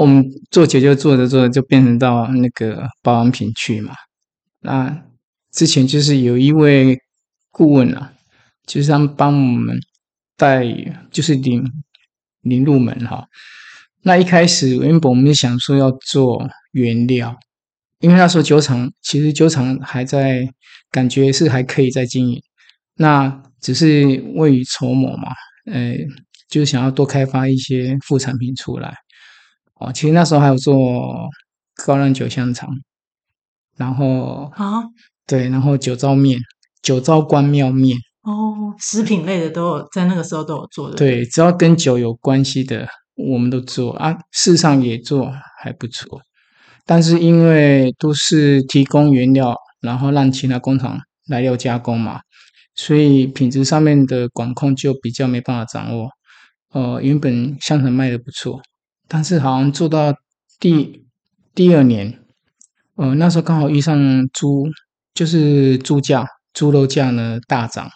我们做酒就做着做着就变成到那个保养品去嘛。那之前就是有一位顾问啊，就是他们帮我们带，就是领领入门哈。那一开始原本我们想说要做原料，因为那时候酒厂其实酒厂还在，感觉是还可以再经营。那只是未雨绸缪嘛，呃，就是想要多开发一些副产品出来。哦，其实那时候还有做高粱酒香肠，然后啊，对，然后酒糟面、酒糟关庙面。哦，食品类的都有在那个时候都有做的。对，只要跟酒有关系的，我们都做啊。事实上也做还不错，但是因为都是提供原料，然后让其他工厂来料加工嘛，所以品质上面的管控就比较没办法掌握。呃，原本香肠卖的不错。但是好像做到第第二年，呃，那时候刚好遇上猪，就是猪价、猪肉价呢大涨。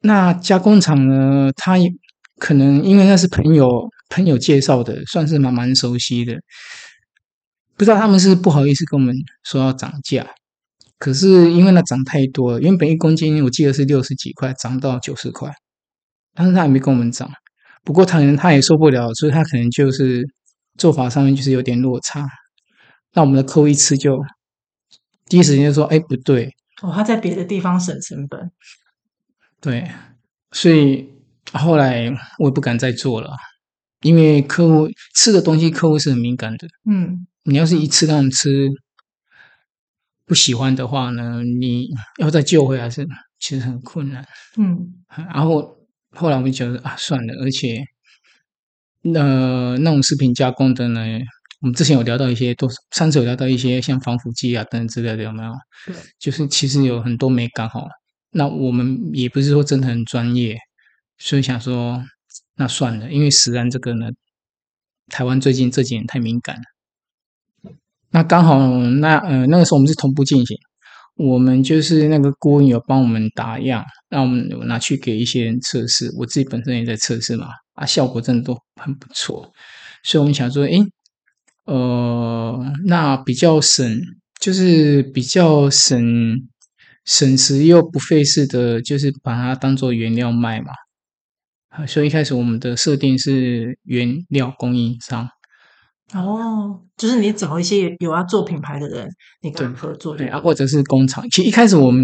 那加工厂呢，他可能因为那是朋友朋友介绍的，算是蛮蛮熟悉的。不知道他们是不好意思跟我们说要涨价，可是因为那涨太多了，原本一公斤我记得是六十几块，涨到九十块，但是他也没跟我们涨。不过他可能他也受不了，所以他可能就是做法上面就是有点落差。那我们的客户一吃就第一时间就说：“哎，不对哦，他在别的地方省成本。”对，所以后来我也不敢再做了，因为客户吃的东西，客户是很敏感的。嗯，你要是一次让他们吃不喜欢的话呢，你要再救回来是其实很困难。嗯，然后。后来我们觉得啊，算了，而且，呃，那种食品加工的呢，我们之前有聊到一些，都上次有聊到一些像防腐剂啊等等之类的，有没有？对，就是其实有很多没搞好。那我们也不是说真的很专业，所以想说，那算了，因为食安这个呢，台湾最近这几年太敏感了。那刚好那呃那个时候我们是同步进行。我们就是那个顾问有帮我们打样，让我们拿去给一些人测试。我自己本身也在测试嘛，啊，效果真的都很不错。所以我们想说，诶，呃，那比较省，就是比较省省时又不费事的，就是把它当做原料卖嘛。所以一开始我们的设定是原料供应商。哦，就是你找一些有要做品牌的人，你跟合作的，对啊，或者是工厂。其实一开始我们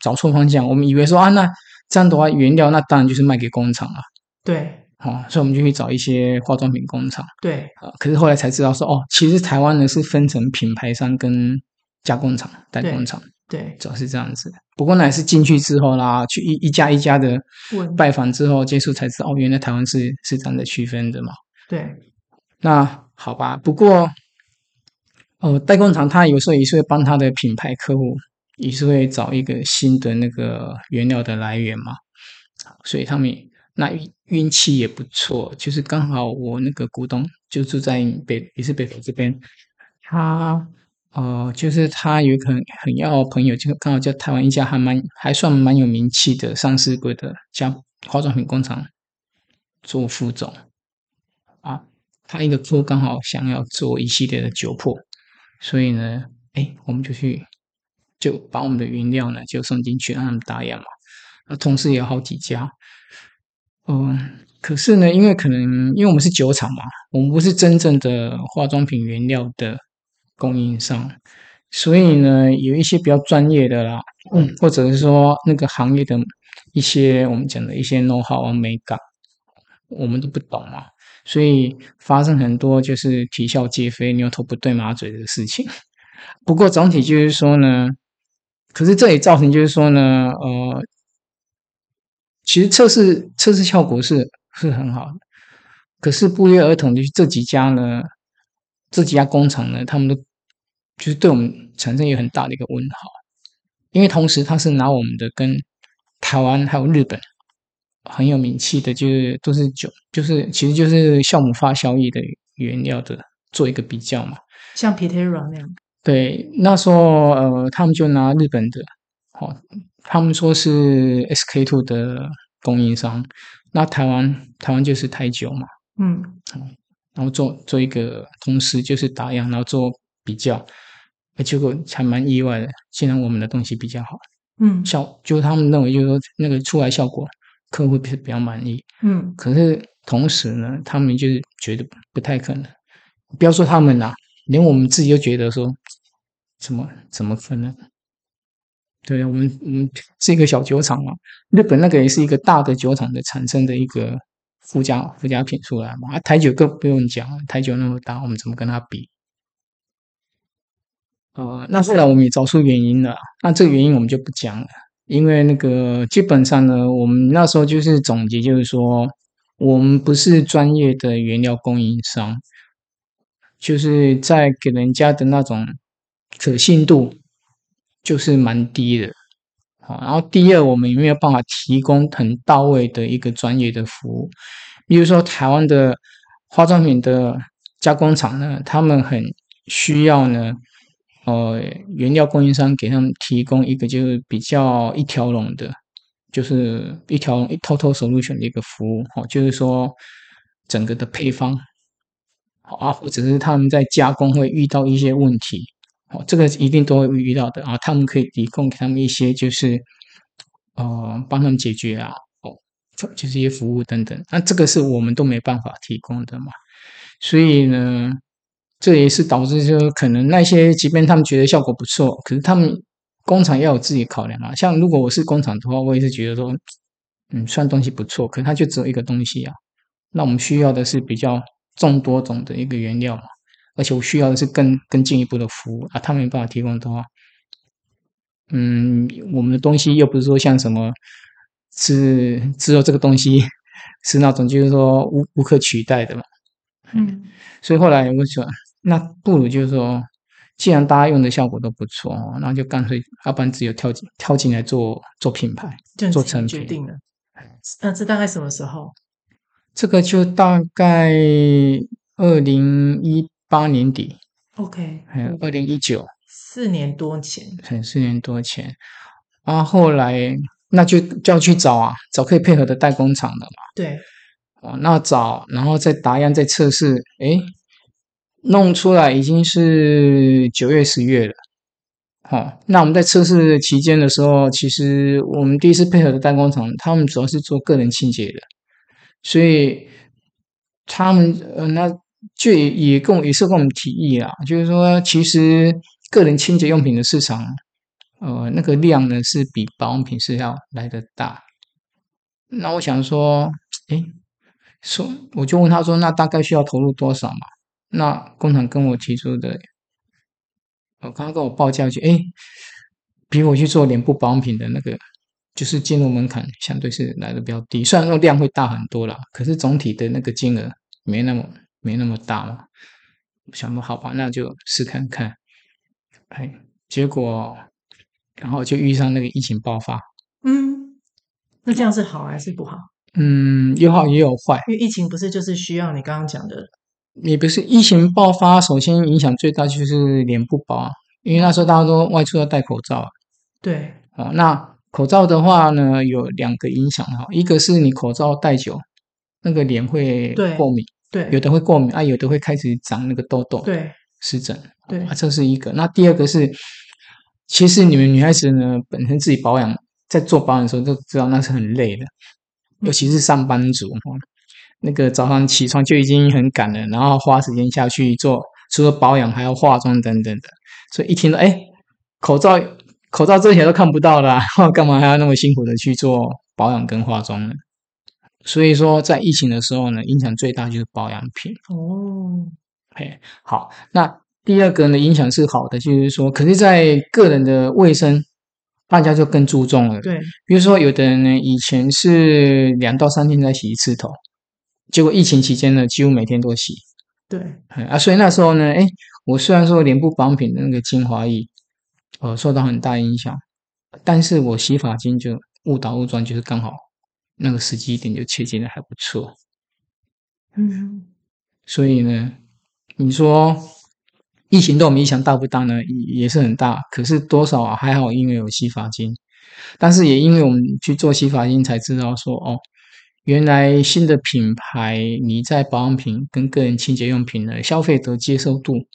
找错方向，我们以为说啊，那这样的话，原料那当然就是卖给工厂了。对，好、哦，所以我们就去找一些化妆品工厂。对，啊，可是后来才知道说，哦，其实台湾呢是分成品牌商跟加工厂、代工厂。对，主要是这样子。不过呢也是进去之后啦，去一一家一家的拜访之后接触才知道，哦，原来台湾是是这样的区分的嘛。对，那。好吧，不过，呃，代工厂他有时候也是会帮他的品牌客户，也是会找一个新的那个原料的来源嘛，所以他们那运运气也不错，就是刚好我那个股东就住在北，也是北投这边，他呃，就是他有可能很要朋友，就刚好在台湾一家还蛮还算蛮有名气的上市柜的家化妆品工厂做副总。他一个客户刚好想要做一系列的酒粕，所以呢，哎，我们就去就把我们的原料呢就送进去让他们打样嘛。那同时也有好几家，嗯，可是呢，因为可能因为我们是酒厂嘛，我们不是真正的化妆品原料的供应商，所以呢，有一些比较专业的啦，嗯，或者是说那个行业的一些我们讲的一些 know how 啊、美感，我们都不懂嘛。所以发生很多就是啼笑皆非、牛头不对马嘴的事情。不过总体就是说呢，可是这也造成就是说呢，呃，其实测试测试效果是是很好的，可是不约而同的这几家呢，这几家工厂呢，他们都就是对我们产生有很大的一个问号，因为同时他是拿我们的跟台湾还有日本。很有名气的，就是都是酒，就是其实就是酵母发酵液的原料的，做一个比较嘛。像 Pitera 那样。对，那时候呃，他们就拿日本的，好、哦，他们说是 SK two 的供应商，那台湾台湾就是台酒嘛。嗯。然后做做一个同时就是打样，然后做比较，结果还蛮意外的，竟然我们的东西比较好。嗯，效就他们认为就是说那个出来效果，客户比比较满意。嗯，可是同时呢，他们就是觉得不太可能。不要说他们啦，连我们自己都觉得说，怎么怎么可能？对，我们我们是一个小酒厂嘛，日本那个也是一个大的酒厂的产生的一个附加附加品出来嘛。啊，台酒更不用讲，台酒那么大，我们怎么跟他比？呃，那后来我们也找出原因了，那这个原因我们就不讲了，因为那个基本上呢，我们那时候就是总结，就是说我们不是专业的原料供应商，就是在给人家的那种可信度。就是蛮低的，好，然后第二，我们也没有办法提供很到位的一个专业的服务。比如说，台湾的化妆品的加工厂呢，他们很需要呢，呃，原料供应商给他们提供一个就是比较一条龙的，就是一条龙一 total solution 的一个服务，哦，就是说整个的配方，好啊，或者是他们在加工会遇到一些问题。哦，这个一定都会遇到的啊！他们可以提供给他们一些，就是呃，帮他们解决啊，哦，就是一些服务等等。那这个是我们都没办法提供的嘛。所以呢，这也是导致就是可能那些，即便他们觉得效果不错，可是他们工厂要有自己考量啊。像如果我是工厂的话，我也是觉得说，嗯，虽然东西不错，可是它就只有一个东西啊。那我们需要的是比较众多种的一个原料嘛。而且我需要的是更更进一步的服务啊，他没办法提供的话，嗯，我们的东西又不是说像什么，是只有这个东西 是那种就是说无无可取代的嘛，嗯，所以后来我说，那不如就是说，既然大家用的效果都不错，那就干脆要不然只有跳进跳进来做做品牌，做成品。决定了。那这大概什么时候？这个就大概二零一。八年底，OK，还有二零一九，四年多前，很四年多前，啊，后来那就就要去找啊，找可以配合的代工厂的嘛。对，哦，那找，然后再打样，再测试，诶，弄出来已经是九月十月了。好，那我们在测试期间的时候，其实我们第一次配合的代工厂，他们主要是做个人清洁的，所以他们呃那。就也跟我也是跟我们提议啦，就是说，其实个人清洁用品的市场，呃，那个量呢是比保养品是要来得大。那我想说，诶，说我就问他说，那大概需要投入多少嘛？那工厂跟我提出的，我刚刚跟我报价去，哎，比我去做脸部保养品的那个，就是进入门槛相对是来的比较低。虽然说量会大很多啦，可是总体的那个金额没那么。没那么大嘛，想说好吧，那就试看看。哎，结果然后就遇上那个疫情爆发。嗯，那这样是好还是不好？嗯，有好也有坏。因为疫情不是就是需要你刚刚讲的，也不是疫情爆发，首先影响最大就是脸部保啊，因为那时候大家都外出要戴口罩啊。对。哦，那口罩的话呢，有两个影响哈，一个是你口罩戴久，那个脸会过敏。对，有的会过敏啊，有的会开始长那个痘痘，对，湿疹，对啊，这是一个。那第二个是，其实你们女孩子呢，本身自己保养，在做保养的时候都知道那是很累的，尤其是上班族，那个早上起床就已经很赶了，然后花时间下去做，除了保养还要化妆等等的，所以一听到哎，口罩口罩遮起来都看不到了，干嘛还要那么辛苦的去做保养跟化妆呢？所以说，在疫情的时候呢，影响最大就是保养品。哦，嘿，好，那第二个呢，影响是好的，就是说，可是，在个人的卫生，大家就更注重了。对，比如说，有的人呢，以前是两到三天才洗一次头，结果疫情期间呢，几乎每天都洗。对，啊，所以那时候呢，哎，我虽然说脸部保养品的那个精华液，呃，受到很大影响，但是我洗发精就误打误撞，就是刚好。那个时机点就切进的还不错，嗯，所以呢，你说疫情对我们影响大不大呢？也是很大，可是多少还好，因为有洗发精，但是也因为我们去做洗发精才知道说哦，原来新的品牌你在保养品跟个人清洁用品的消费者接受度，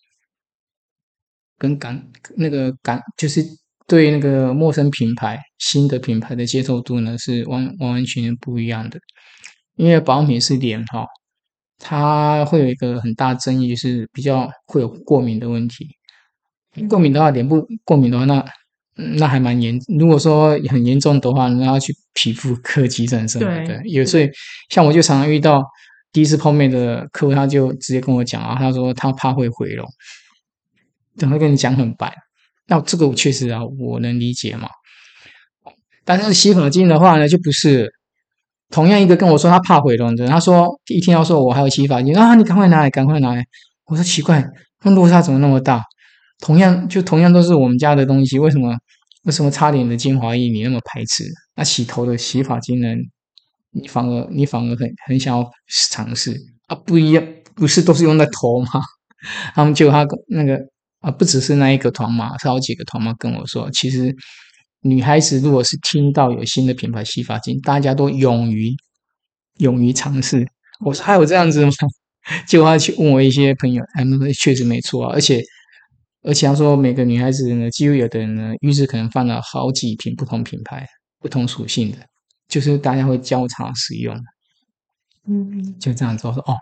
跟感那个感就是对那个陌生品牌新的品牌的接受度呢，是完完完全全不一样的。因为保养品是脸哈，它会有一个很大争议，是比较会有过敏的问题。过敏的话，脸部过敏的话，那那还蛮严。如果说很严重的话，那要去皮肤科急诊什么的。有所以，像我就常常遇到第一次碰面的客户，他就直接跟我讲啊，他说他怕会毁容，等会跟你讲很白。那这个我确实啊，我能理解嘛。但是洗发精的话呢，就不是。同样一个跟我说他怕毁容的，他说一听到说我还有洗发精啊，你赶快拿来，赶快拿来。我说奇怪，那落差怎么那么大？同样就同样都是我们家的东西，为什么为什么擦脸的精华液你那么排斥？那洗头的洗发精呢？你反而你反而很很想要尝试啊？不一样，不是都是用在头吗？他们就他那个啊，不只是那一个团妈，是好几个团妈跟我说，其实。女孩子如果是听到有新的品牌洗发精，大家都勇于勇于尝试。我说还有这样子吗？结果他去问我一些朋友，他们说确实没错啊。而且而且他说每个女孩子呢，几乎有的人呢，浴室可能放了好几瓶不同品牌、不同属性的，就是大家会交叉使用。嗯，就这样子我说哦，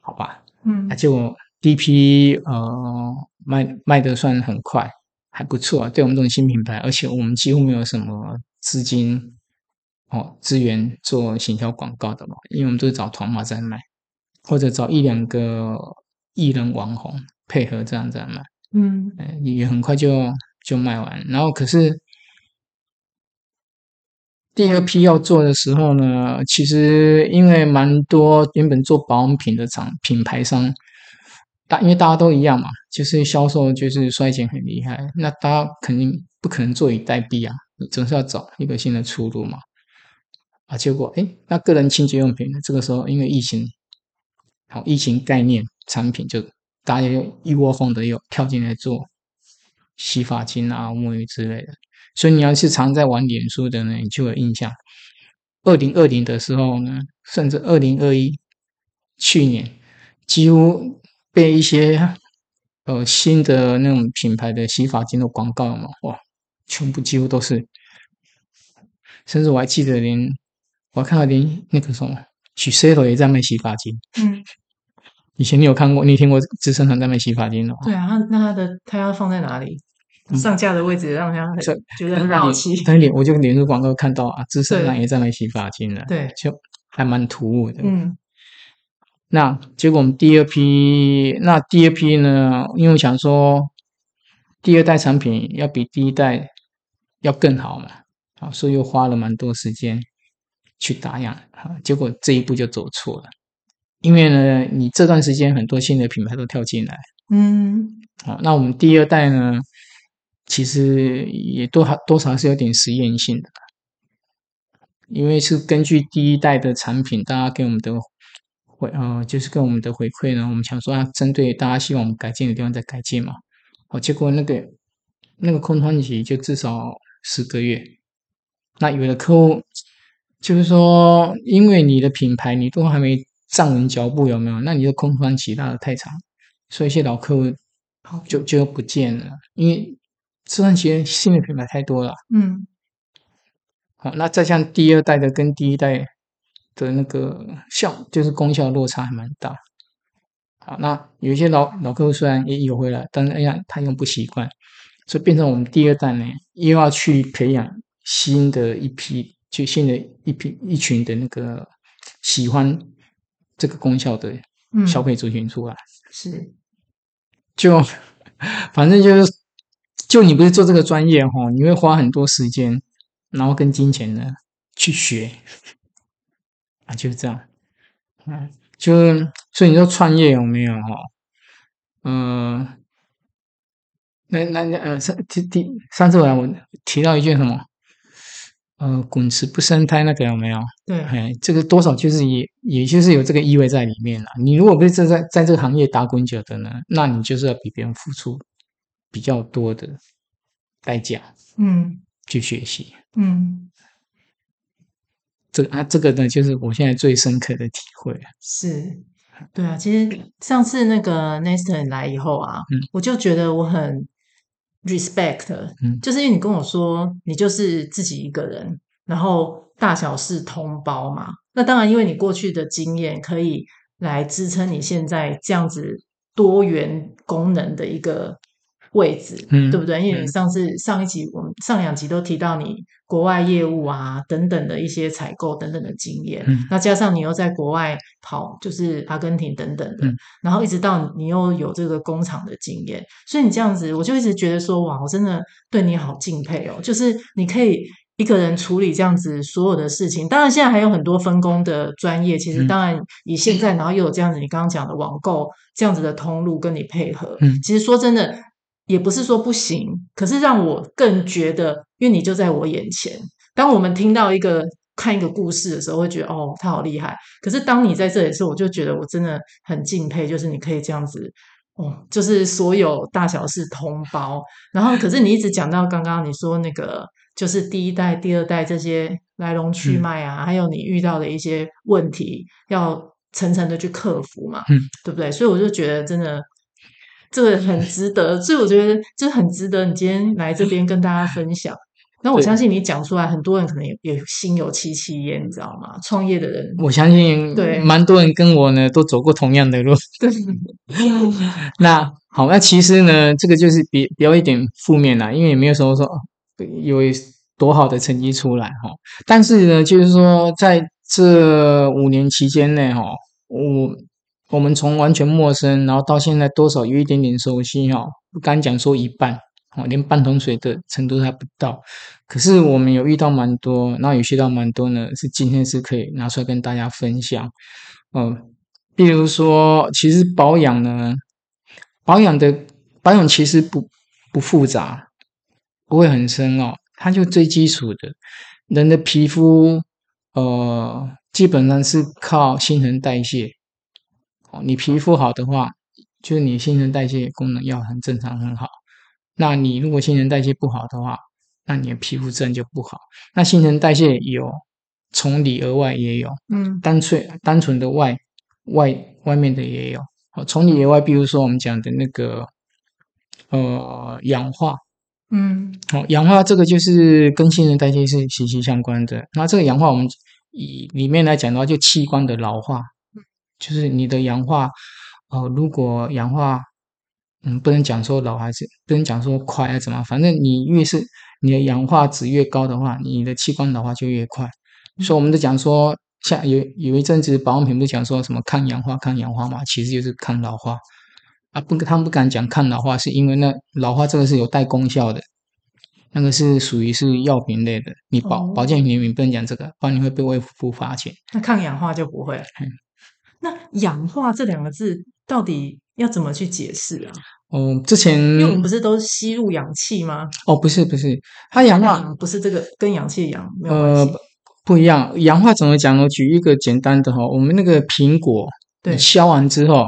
好吧，嗯，结果第一批呃卖卖的算很快。还不错啊，对我们这种新品牌，而且我们几乎没有什么资金哦资源做行销广告的嘛，因为我们都是找团妈在卖，或者找一两个艺人网红配合这样在卖，嗯，也很快就就卖完。然后可是第二批要做的时候呢，其实因为蛮多原本做保养品的厂品牌商。大，因为大家都一样嘛，就是销售就是衰减很厉害，那大家肯定不可能坐以待毙啊，你总是要找一个新的出路嘛。啊，结果哎，那个人清洁用品呢，这个时候因为疫情，好，疫情概念产品就大家又一窝蜂的又跳进来做洗发精啊、沐浴之类的，所以你要是常在玩脸书的呢，你就有印象。二零二零的时候呢，甚至二零二一去年几乎。被一些呃新的那种品牌的洗发精的广告嘛，哇，全部几乎都是，甚至我还记得连我看到连那个什么许 C 头也在卖洗发精。嗯，以前你有看过，你听过资生堂在卖洗发精的吗？对啊，那他的他要放在哪里？上架的位置让他觉得很好奇。但脸我就连着广告看到啊，资生堂也在卖洗发精了，对，就还蛮突兀的。嗯。那结果我们第二批，那第二批呢？因为我想说，第二代产品要比第一代要更好嘛，啊，所以又花了蛮多时间去打样，啊，结果这一步就走错了。因为呢，你这段时间很多新的品牌都跳进来，嗯，好，那我们第二代呢，其实也多少多少是有点实验性的，因为是根据第一代的产品，大家给我们的。回呃，就是跟我们的回馈呢，我们想说啊，针对大家希望我们改进的地方再改进嘛。好，结果那个那个空窗期就至少十个月。那有的客户就是说，因为你的品牌你都还没站稳脚步，有没有？那你的空窗期拉得太长，所以一些老客户就就不见了，因为这段时间新的品牌太多了。嗯。好，那再像第二代的跟第一代。的那个效就是功效落差还蛮大，好，那有一些老老客户虽然也有回来，但是哎呀，他用不习惯，所以变成我们第二代呢，又要去培养新的一批，就新的一批一群的那个喜欢这个功效的消费族群出来，嗯、是，就反正就是，就你不是做这个专业哈，你会花很多时间，然后跟金钱呢去学。啊，就是这样，嗯，就是所以你说创业有没有哈？嗯、呃，那那那呃上第第上次我我提到一句什么？呃，滚石不生胎那个有没有？对，哎，这个多少就是也也就是有这个意味在里面了。你如果不是在在在这个行业打滚久的呢，那你就是要比别人付出比较多的代价，嗯，去学习，嗯。这啊，这个呢，就是我现在最深刻的体会。是，对啊，其实上次那个 Nestor 来以后啊，嗯，我就觉得我很 respect，嗯，就是因为你跟我说你就是自己一个人，然后大小事通包嘛。那当然，因为你过去的经验可以来支撑你现在这样子多元功能的一个。位置，嗯，对不对？因为你上次、嗯、上一集我们上两集都提到你国外业务啊等等的一些采购等等的经验，嗯，那加上你又在国外跑，就是阿根廷等等的，嗯，然后一直到你又有这个工厂的经验，所以你这样子，我就一直觉得说，哇，我真的对你好敬佩哦，就是你可以一个人处理这样子所有的事情。当然，现在还有很多分工的专业，其实当然以现在，然后又有这样子你刚刚讲的网购这样子的通路跟你配合，嗯，其实说真的。也不是说不行，可是让我更觉得，因为你就在我眼前。当我们听到一个看一个故事的时候，会觉得哦，他好厉害。可是当你在这里的时候，我就觉得我真的很敬佩，就是你可以这样子，哦，就是所有大小事通包。然后，可是你一直讲到刚刚你说那个，就是第一代、第二代这些来龙去脉啊，嗯、还有你遇到的一些问题，要层层的去克服嘛，嗯，对不对？所以我就觉得真的。这个很值得，所以我觉得这很值得你今天来这边跟大家分享。那我相信你讲出来，很多人可能也也心有戚戚焉，你知道吗？创业的人，我相信对蛮多人跟我呢都走过同样的路。对，那好，那其实呢，这个就是别别有一点负面啦，因为也没有说说有多好的成绩出来哈。但是呢，就是说在这五年期间内哈，我。我们从完全陌生，然后到现在多少有一点点熟悉哈，不敢讲说一半，哦，连半桶水的程度还不到。可是我们有遇到蛮多，那有学到蛮多呢，是今天是可以拿出来跟大家分享。嗯、呃，比如说，其实保养呢，保养的保养其实不不复杂，不会很深哦，它就最基础的，人的皮肤，呃，基本上是靠新陈代谢。你皮肤好的话，就是你新陈代谢功能要很正常很好。那你如果新陈代谢不好的话，那你的皮肤自然就不好。那新陈代谢有从里而外也有，嗯，单纯单纯的外外外面的也有。哦，从里而外，比如说我们讲的那个呃氧化，嗯，好，氧化这个就是跟新陈代谢是息息相关的。那这个氧化，我们以里面来讲的话，就器官的老化。就是你的氧化，哦，如果氧化，嗯，不能讲说老还是不能讲说快还是怎么，反正你越是你的氧化值越高的话，你的器官老化就越快。嗯、所以我们都讲说，像有有一阵子保养品不讲说什么抗氧化、抗氧化嘛，其实就是抗老化啊。不，他们不敢讲抗老化，是因为那老化这个是有带功效的，那个是属于是药品类的。你保、哦、保健品你不能讲这个，不然你会被卫福部罚钱。那抗氧化就不会。嗯那氧化这两个字到底要怎么去解释啊？哦，之前因为我们不是都吸入氧气吗？哦，不是不是，它氧化不是这个跟氧气氧没有关系。呃，不一样。氧化怎么讲呢？举一个简单的哈，我们那个苹果，对，削完之后，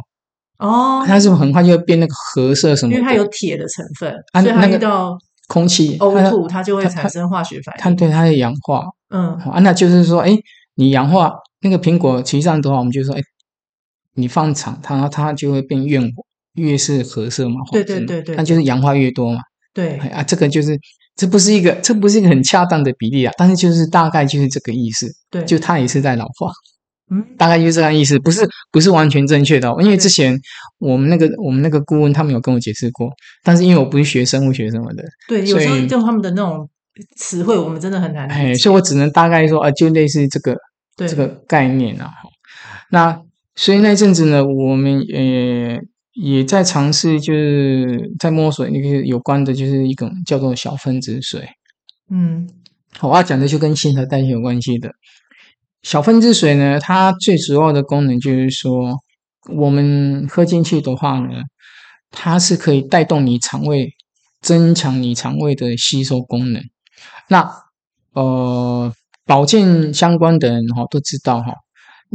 哦，它是不是很快就会变那个褐色什么？因为它有铁的成分，啊、所以它遇到空气呕吐它就会产生化学反应。它对它的氧化，嗯，啊，那就是说，哎，你氧化那个苹果，实际上的话，我们就说，哎。你放长，它它就会变越越是褐色嘛，对对对对，那就是氧化越多嘛。对啊，这个就是这不是一个这不是一个很恰当的比例啊，但是就是大概就是这个意思。对，就它也是在老化，嗯，大概就是这个意思，不是不是完全正确的哦，因为之前我们那个我们那个顾问他们有跟我解释过，但是因为我不是学生物学什么的，对，有时候用他们的那种词汇，我们真的很难。哎，所以我只能大概说啊，就类似这个这个概念啊，那。所以那阵子呢，我们也也在尝试，就是在摸索那个有关的，就是一种叫做小分子水。嗯，我要讲的就跟新陈代谢有关系的。小分子水呢，它最主要的功能就是说，我们喝进去的话呢，它是可以带动你肠胃，增强你肠胃的吸收功能。那呃，保健相关的人哈都知道哈。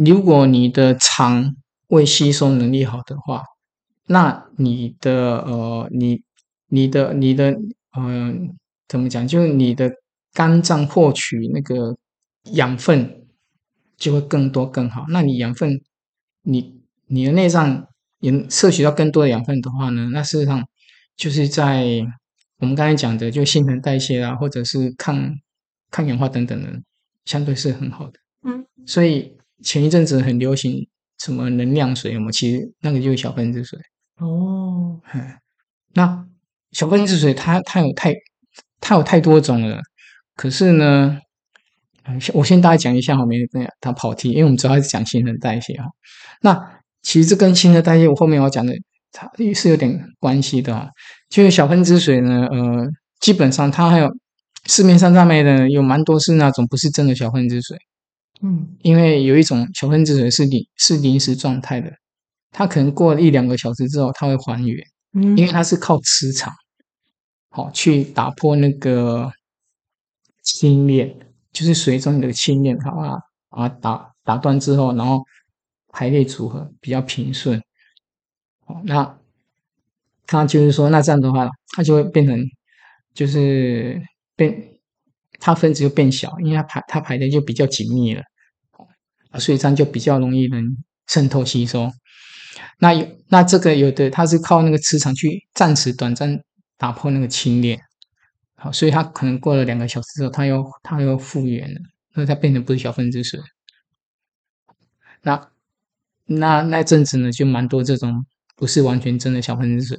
如果你的肠胃吸收能力好的话，那你的呃，你你的你的嗯、呃，怎么讲？就是你的肝脏获取那个养分就会更多更好。那你养分，你你的内脏也摄取到更多的养分的话呢，那事实上就是在我们刚才讲的，就新陈代谢啊，或者是抗抗氧化等等的，相对是很好的。嗯，所以前一阵子很流行什么能量水，我们其实那个就是小分子水。哦，那小分子水它它有太它有太多种了，可是呢，我先大概讲一下哈，没那样它跑题，因为我们主要是讲新陈代谢哈。那其实这跟新陈代谢我后面要讲的它是有点关系的啊。就是小分子水呢，呃，基本上它还有市面上上面的有蛮多是那种不是真的小分子水，嗯，因为有一种小分子水是临是临时状态的。它可能过了一两个小时之后，它会还原，嗯，因为它是靠磁场，好去打破那个氢链，就是水中的氢链，好吧，啊打打断之后，然后排列组合比较平顺，好，那它就是说，那这样的话，它就会变成，就是变，它分子就变小，因为它排它排的就比较紧密了，所以这样就比较容易能渗透吸收。那有那这个有的它是靠那个磁场去暂时短暂打破那个氢链，好，所以它可能过了两个小时之后，它又它又复原了，那它变成不是小分子水。那那那阵子呢，就蛮多这种不是完全真的小分子水，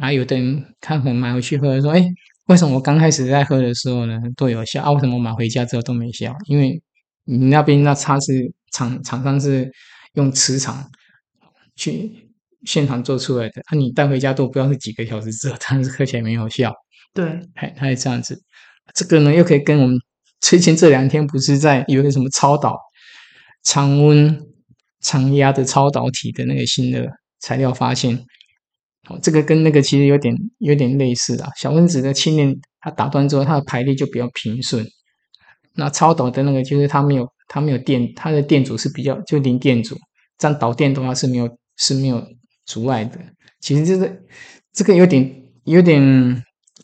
啊，有的人他可能买回去喝，说，哎，为什么我刚开始在喝的时候呢都有效啊？为什么我买回家之后都没效？因为你那边那它是厂厂商是用磁场。去现场做出来的，那、啊、你带回家都不知道是几个小时之后，但是喝起来没有效。对，哎，它是这样子。这个呢，又可以跟我们最近这两天不是在有一个什么超导常温常压的超导体的那个新的材料发现，哦，这个跟那个其实有点有点类似啊。小分子的氢链它打断之后，它的排列就比较平顺。那超导的那个就是它没有它没有电，它的电阻是比较就零电阻，这样导电的话是没有。是没有阻碍的，其实这个这个有点有点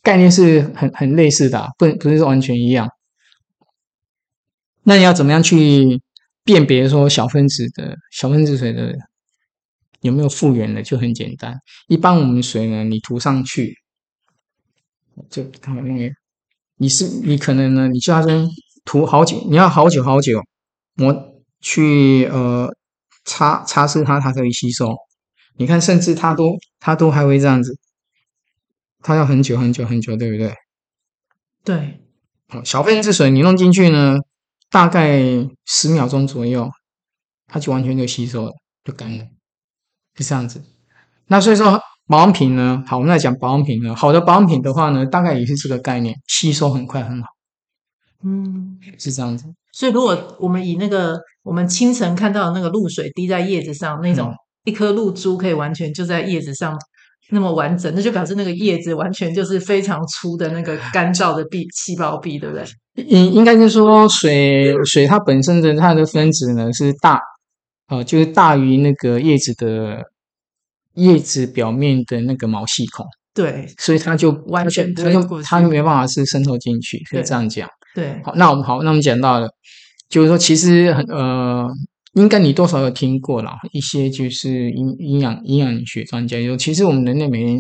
概念是很很类似的，不不是说完全一样。那你要怎么样去辨别说小分子的小分子水的有没有复原的？就很简单，一般我们水呢，你涂上去，就看那个，你是你可能呢，你就要先涂好久，你要好久好久，我去呃。擦擦拭它，它可以吸收。你看，甚至它都它都还会这样子，它要很久很久很久，对不对？对。好，小分子水你弄进去呢，大概十秒钟左右，它就完全就吸收了，就干了，是这样子。那所以说保养品呢，好，我们来讲保养品呢。好的保养品的话呢，大概也是这个概念，吸收很快很好。嗯，是这样子。所以如果我们以那个。我们清晨看到的那个露水滴在叶子上，那种一颗露珠可以完全就在叶子上那么完整，那就表示那个叶子完全就是非常粗的那个干燥的壁细胞壁，对不对？应应该是说水水它本身的它的分子呢是大，呃，就是大于那个叶子的叶子表面的那个毛细孔，对，所以它就完全它就它就没办法是渗透进去，可以这样讲。对，好，那我们好，那我们讲到了。就是说，其实很呃，应该你多少有听过啦，一些就是营营养营养学专家说，其实我们人类每天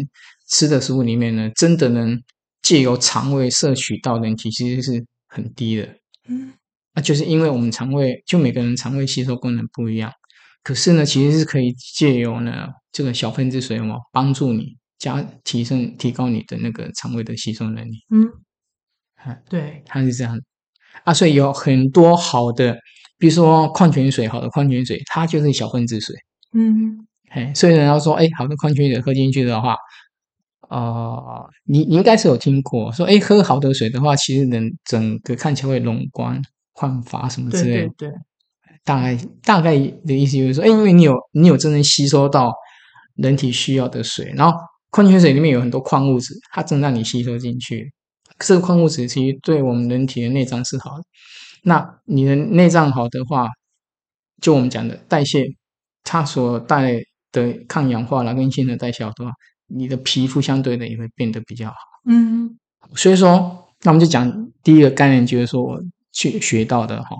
吃的食物里面呢，真的能借由肠胃摄取到人体，其实是很低的。嗯，那就是因为我们肠胃就每个人肠胃吸收功能不一样，可是呢，其实是可以借由呢这个小分子水哦，帮助你加提升提高你的那个肠胃的吸收能力。嗯，对，它是这样。啊，所以有很多好的，比如说矿泉水，好的矿泉水，它就是小分子水。嗯，哎，所以人家说，哎，好的矿泉水喝进去的话，呃，你你应该是有听过，说，哎，喝好的水的话，其实人整个看起来会容光焕发什么之类的。对对对。大概大概的意思就是说，哎，因为你有你有真正吸收到人体需要的水，然后矿泉水里面有很多矿物质，它正让你吸收进去。这个矿物质其实对我们人体的内脏是好的。那你的内脏好的话，就我们讲的代谢，它所带的抗氧化啦跟新陈代谢好的话，你的皮肤相对的也会变得比较好。嗯，所以说，那我们就讲第一个概念，就是说我去学到的哈，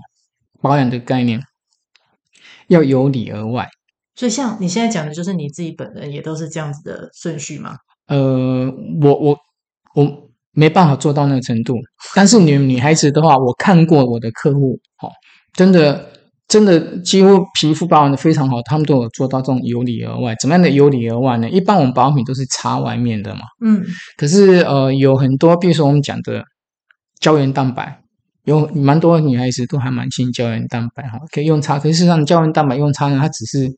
保养的概念，要由里而外。所以像你现在讲的，就是你自己本人也都是这样子的顺序吗？呃，我我我没办法做到那个程度，但是女女孩子的话，我看过我的客户，哦，真的真的几乎皮肤保养的非常好，他们都有做到这种由里而外。怎么样的由里而外呢？一般我们保养品都是擦外面的嘛，嗯，可是呃有很多，比如说我们讲的胶原蛋白，有蛮多女孩子都还蛮信胶原蛋白哈，可以用擦。可是事实上，胶原蛋白用擦呢，它只是。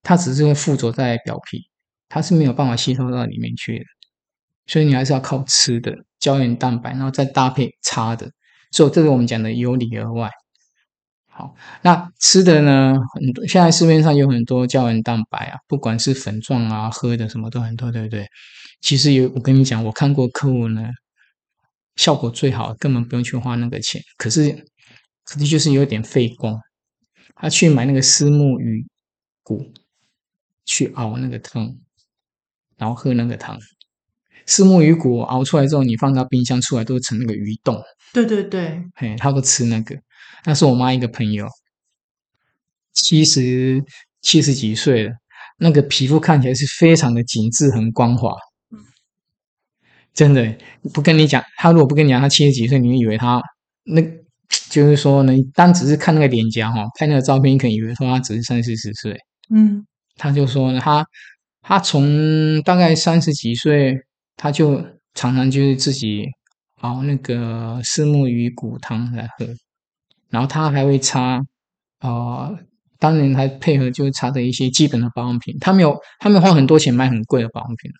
它只是会附着在表皮，它是没有办法吸收到里面去的，所以你还是要靠吃的胶原蛋白，然后再搭配擦的，所以这是我们讲的由里而外。好，那吃的呢？很多现在市面上有很多胶原蛋白啊，不管是粉状啊、喝的什么都很多，对不对？其实有，我跟你讲，我看过客户呢，效果最好，根本不用去花那个钱，可是可是就是有点费工，他去买那个丝木鱼骨。去熬那个汤，然后喝那个汤。丝木鱼骨熬出来之后，你放到冰箱出来都成那个鱼冻。对对对，嘿，他都吃那个。那是我妈一个朋友，七十七十几岁了，那个皮肤看起来是非常的紧致，很光滑。真的，不跟你讲，他如果不跟你讲，他七十几岁，你会以为他那，就是说呢，单只是看那个脸颊哈，拍那个照片，你可能以为说他只是三四十岁。嗯。他就说呢，他他从大概三十几岁，他就常常就是自己熬那个虱目鱼骨汤来喝，然后他还会擦，啊、呃，当然还配合就是擦的一些基本的保养品。他没有他没有花很多钱买很贵的保养品，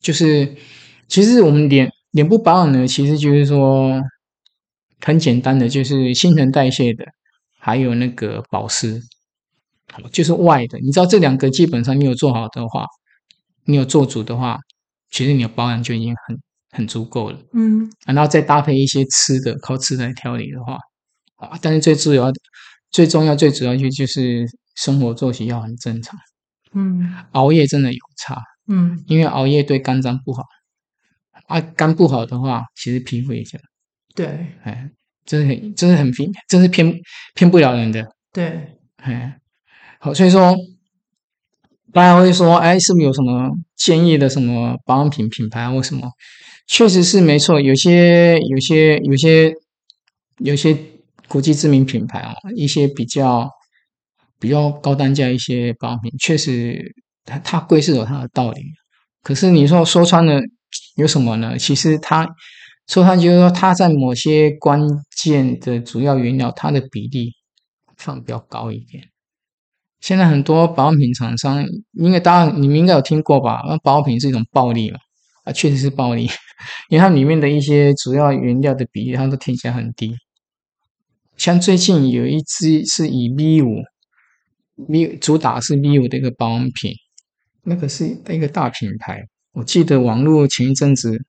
就是其实我们脸脸部保养呢，其实就是说很简单的，就是新陈代谢的，还有那个保湿。就是外的，你知道这两个基本上你有做好的话，你有做足的话，其实你的保养就已经很很足够了。嗯，然后再搭配一些吃的，靠吃来调理的话，啊，但是最主要、最重要、最主要就就是生活作息要很正常。嗯，熬夜真的有差。嗯，因为熬夜对肝脏不好。啊，肝不好的话，其实皮肤也这样。对，哎，这是很，这是很偏，这是骗骗不了人的。对，哎。好，所以说大家会说，哎，是不是有什么建议的什么保养品品牌或什么？确实是没错，有些、有些、有些、有些国际知名品牌啊，一些比较比较高单价一些保养品，确实它它贵是有它的道理。可是你说说穿了有什么呢？其实它说穿就是说，它在某些关键的主要原料，它的比例放比较高一点。现在很多保养品厂商，应该大家你们应该有听过吧？那保养品是一种暴利嘛？啊，确实是暴利，因为它里面的一些主要原料的比例，它都添加很低。像最近有一支是以 V 五，V 主打是 V 五的一个保养品，那个是一个大品牌。我记得网络前一阵子，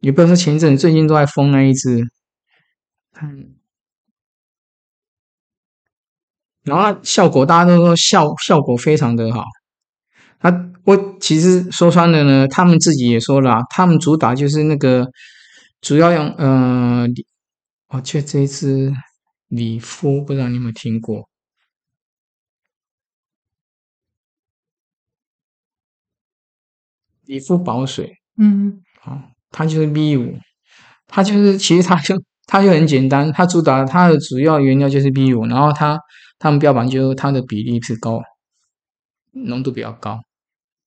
也不知道是前一阵子，最近都在封那一只，看。然后效果大家都说效效果非常的好，啊我其实说穿了呢，他们自己也说了，他们主打就是那个主要用呃，我觉得这一支礼服不知道你有没有听过，理肤保水，嗯，好，它就是 B 五，它就是其实它就它就很简单，它主打它的主要原料就是 B 五，然后它。他们标榜就是它的比例是高，浓度比较高。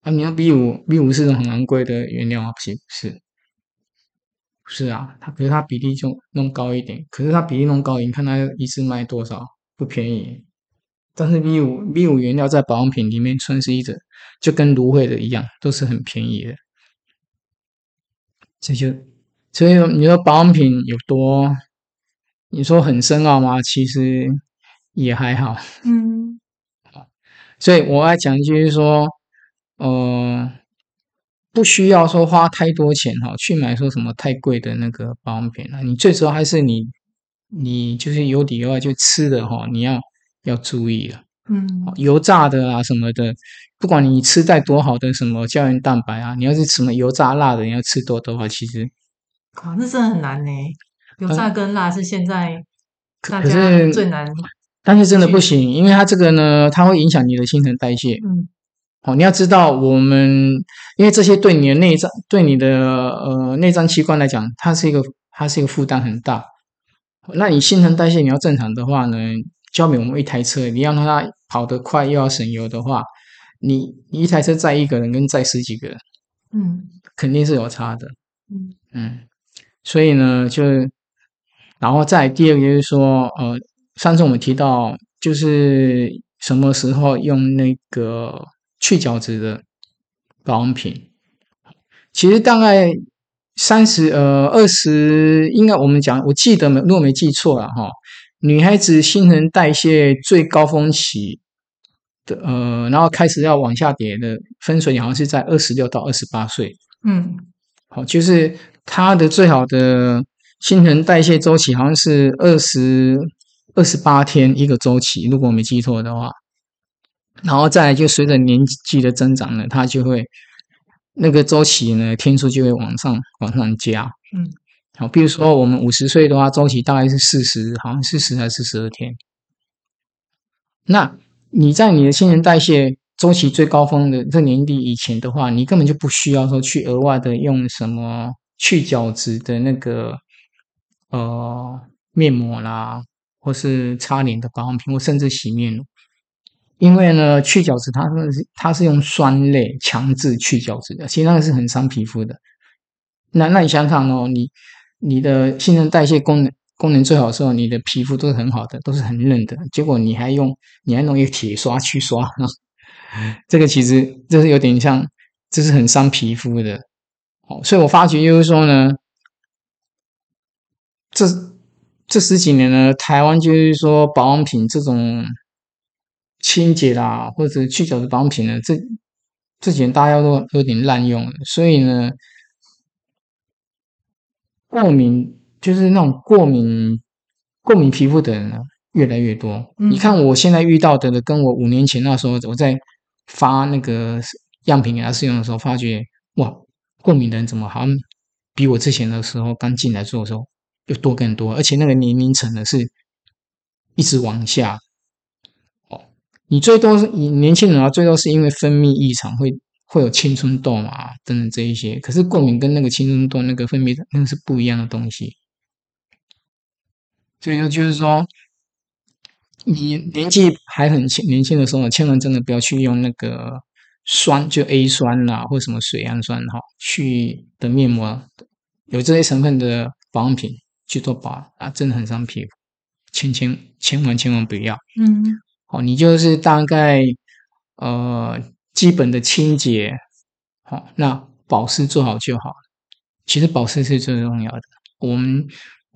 啊，你要 B 五 B 五是种很昂贵的原料啊，不是？不是，是啊，它可是它比例就弄高一点，可是它比例弄高，你看它一次卖多少？不便宜。但是 B 五 B 五原料在保养品里面算是一种，就跟芦荟的一样，都是很便宜的。这就所以你说保养品有多？你说很深奥吗？其实。也还好，嗯，好，所以我要讲就是说，呃，不需要说花太多钱哈，去买说什么太贵的那个保养品了。你最主要还是你，你就是有底的话，就吃的哈，你要要注意了，嗯，油炸的啊什么的，不管你吃再多好的什么胶原蛋白啊，你要是什么油炸辣的，你要吃多的话，其实，哇，那真的很难呢。油炸跟辣是现在。大家最难。但是真的不行，因为它这个呢，它会影响你的新陈代谢。嗯，哦，你要知道，我们因为这些对你的内脏、对你的呃内脏器官来讲，它是一个它是一个负担很大。那你新陈代谢你要正常的话呢，交给我们一台车，你让它跑得快又要省油的话，你你一台车载一个人跟载十几个人，嗯，肯定是有差的。嗯嗯，所以呢，就然后再第二个就是说，呃。上次我们提到，就是什么时候用那个去角质的保养品？其实大概三十呃二十，应该我们讲，我记得没，如果没记错了哈，女孩子新陈代谢最高峰期的呃，然后开始要往下跌的分水岭，好像是在二十六到二十八岁。嗯，好，就是它的最好的新陈代谢周期好像是二十。二十八天一个周期，如果我没记错的话，然后再来就随着年纪的增长呢，它就会那个周期呢天数就会往上往上加。嗯，好，比如说我们五十岁的话，周期大概是四十，好像四十还是四十二天。那你在你的新陈代谢周期最高峰的这年纪以前的话，你根本就不需要说去额外的用什么去角质的那个呃面膜啦。或是擦脸的保养品，或甚至洗面乳，因为呢，去角质它是它是用酸类强制去角质的，其实那个是很伤皮肤的。那那你想想哦，你你的新陈代谢功能功能最好的时候，你的皮肤都是很好的，都是很嫩的，结果你还用你还弄一个铁刷去刷，这个其实这是有点像，这是很伤皮肤的。哦，所以我发觉就是说呢，这。这十几年呢，台湾就是说保养品这种清洁啦，或者去角质保养品呢，这这几年大家都有点滥用了，所以呢，过敏就是那种过敏过敏皮肤的人呢越来越多。嗯。你看我现在遇到的，跟我五年前那时候我在发那个样品给他试用的时候，发觉哇，过敏的人怎么好像比我之前的时候刚进来做的时候。又多更多，而且那个年龄层呢是一直往下。哦，你最多是你年轻人啊，最多是因为分泌异常会会有青春痘嘛等等这一些。可是过敏跟那个青春痘那个分泌那个是不一样的东西。所以说就是说，你年纪还很轻年轻的时候，千万真的不要去用那个酸，就 A 酸啦，或什么水杨酸哈去的面膜，有这些成分的保养品。去做保啊，真的很伤皮肤，千千千万千万不要。嗯，好，你就是大概呃基本的清洁，好，那保湿做好就好。其实保湿是最重要的。我们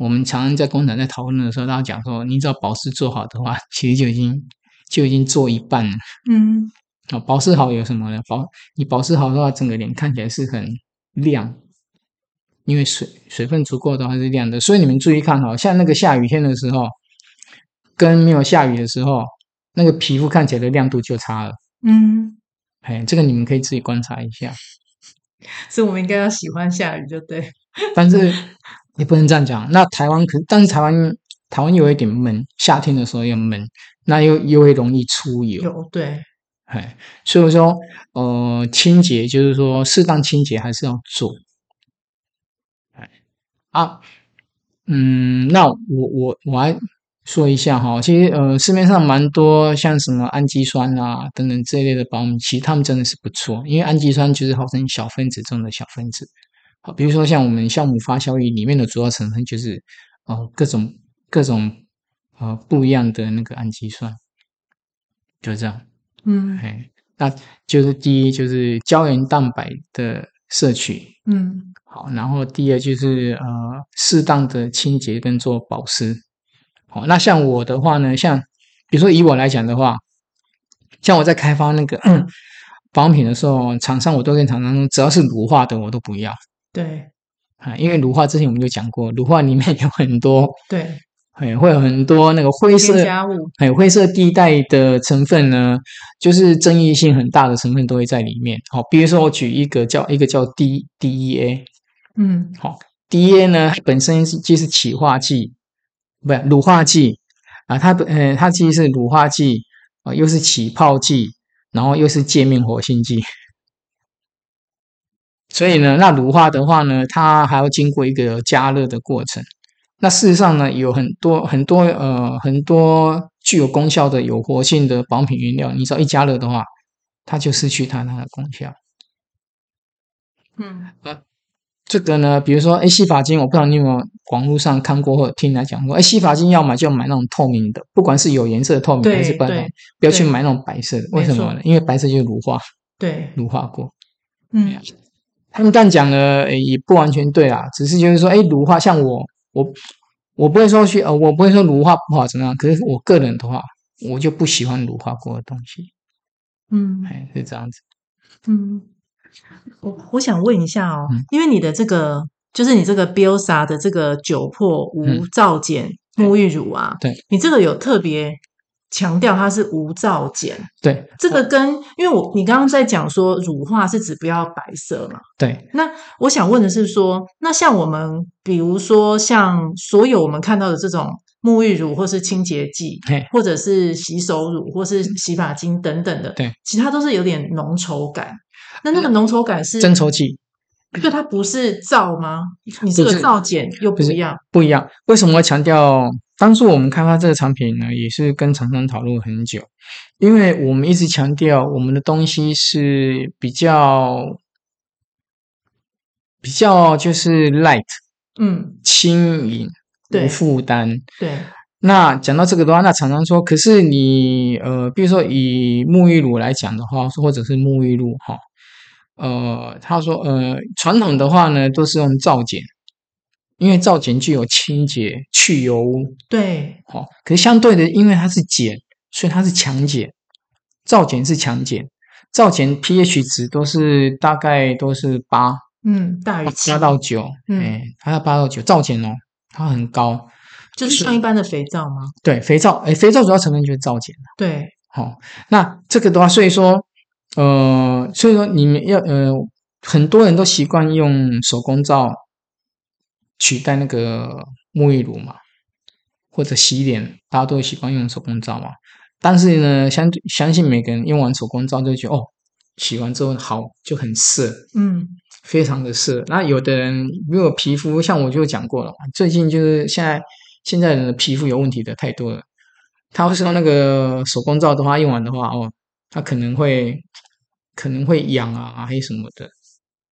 我们常常在工厂在讨论的时候，大家讲说，你只要保湿做好的话，其实就已经就已经做一半了。嗯，好，保湿好有什么呢？保你保湿好的话，整个脸看起来是很亮。因为水水分足够的话是亮的，所以你们注意看哈，像那个下雨天的时候，跟没有下雨的时候，那个皮肤看起来的亮度就差了。嗯，哎，这个你们可以自己观察一下。所以我们应该要喜欢下雨就对。但是你不能这样讲。那台湾可，但是台湾台湾又有一点闷，夏天的时候又闷，那又又会容易出油。有对，哎，所以说呃，清洁就是说适当清洁还是要做。啊，嗯，那我我我还说一下哈，其实呃市面上蛮多像什么氨基酸啊等等这一类的保养，其实他们真的是不错，因为氨基酸就是号称小分子中的小分子。好，比如说像我们酵母发酵液里面的主要成分就是哦各种各种呃不一样的那个氨基酸，就这样。嗯，哎，那就是第一就是胶原蛋白的摄取。嗯。好，然后第二就是呃，适当的清洁跟做保湿。好，那像我的话呢，像比如说以我来讲的话，像我在开发那个 保养品的时候，厂商我都跟厂商说，只要是乳化的我都不要。对，啊，因为乳化之前我们就讲过，乳化里面有很多对，会会有很多那个灰色添加物，还有灰色地带的成分呢，就是争议性很大的成分都会在里面。好，比如说我举一个叫一个叫 D DEA。嗯，好，DEA 呢本身是既是起化剂，不是乳化剂，啊，它的呃，它既是乳化剂啊，又是起泡剂，然后又是界面活性剂。所以呢，那乳化的话呢，它还要经过一个加热的过程。那事实上呢，有很多很多呃很多具有功效的有活性的保养品原料，你只要一加热的话，它就失去它它的功效。嗯，呃，这个呢，比如说，哎，洗发精，我不知道你有没有网络上看过或者听人家讲过，哎，洗发精要买就要买那种透明的，不管是有颜色的透明还是不然，不要去买那种白色的。为什么呢？因为白色就是乳化，对，乳化过。嗯。他们这样讲呢，也不完全对啊，只是就是说，哎，乳化像我，我我不会说去，呃，我不会说乳化不好怎么样，可是我个人的话，我就不喜欢乳化过的东西，嗯，哎，是这样子，嗯，我我想问一下哦，嗯、因为你的这个就是你这个 Biosa 的这个酒粕无皂碱沐浴乳啊，对，对。你这个有特别。强调它是无皂碱，对，这个跟因为我你刚刚在讲说乳化是指不要白色嘛，对。那我想问的是说，那像我们比如说像所有我们看到的这种沐浴乳或是清洁剂，嘿或者是洗手乳或是洗发精等等的，对，其他都是有点浓稠感。那那个浓稠感是增稠剂，就它不是皂吗？你这个皂碱又不一样，不，不一样。为什么要强调？当初我们开发这个产品呢，也是跟厂商讨论很久，因为我们一直强调我们的东西是比较比较就是 light，嗯，轻盈，无负担。对。那讲到这个的话，那厂商说，可是你呃，比如说以沐浴乳来讲的话，或者是沐浴露哈，呃，他说呃，传统的话呢，都是用皂碱。因为皂碱具有清洁、去油污，对，好。可是相对的，因为它是碱，所以它是强碱。皂碱是强碱，皂碱 pH 值都是大概都是八，嗯，大于七，八到九，嗯，它要八到九。皂碱哦，它很高，就是像一般的肥皂吗？对，肥皂，哎，肥皂主要成分就是皂碱。对，好。那这个的话，所以说，呃，所以说你们要，呃，很多人都习惯用手工皂。取代那个沐浴乳嘛，或者洗脸，大家都会习惯用手工皂嘛。但是呢，相相信每个人用完手工皂就觉得哦，洗完之后好就很涩，嗯，非常的涩。那有的人如果皮肤像我就讲过了，最近就是现在现在人的皮肤有问题的太多了。他会说那个手工皂的话，用完的话哦，他可能会可能会痒啊，还有什么的，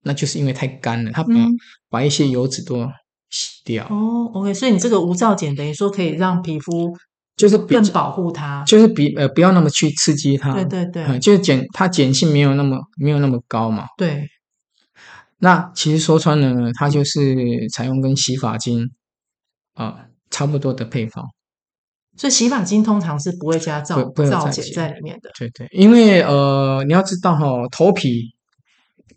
那就是因为太干了，他把、嗯、把一些油脂都。洗掉哦，OK，所以你这个无皂碱等于说可以让皮肤就是更保护它，就是比呃不要那么去刺激它，对对对，嗯、就是碱它碱性没有那么没有那么高嘛。对，那其实说穿了呢，它就是采用跟洗发精啊、呃、差不多的配方，所以洗发精通常是不会加皂皂碱在里面的。对对，因为呃你要知道哈、哦，头皮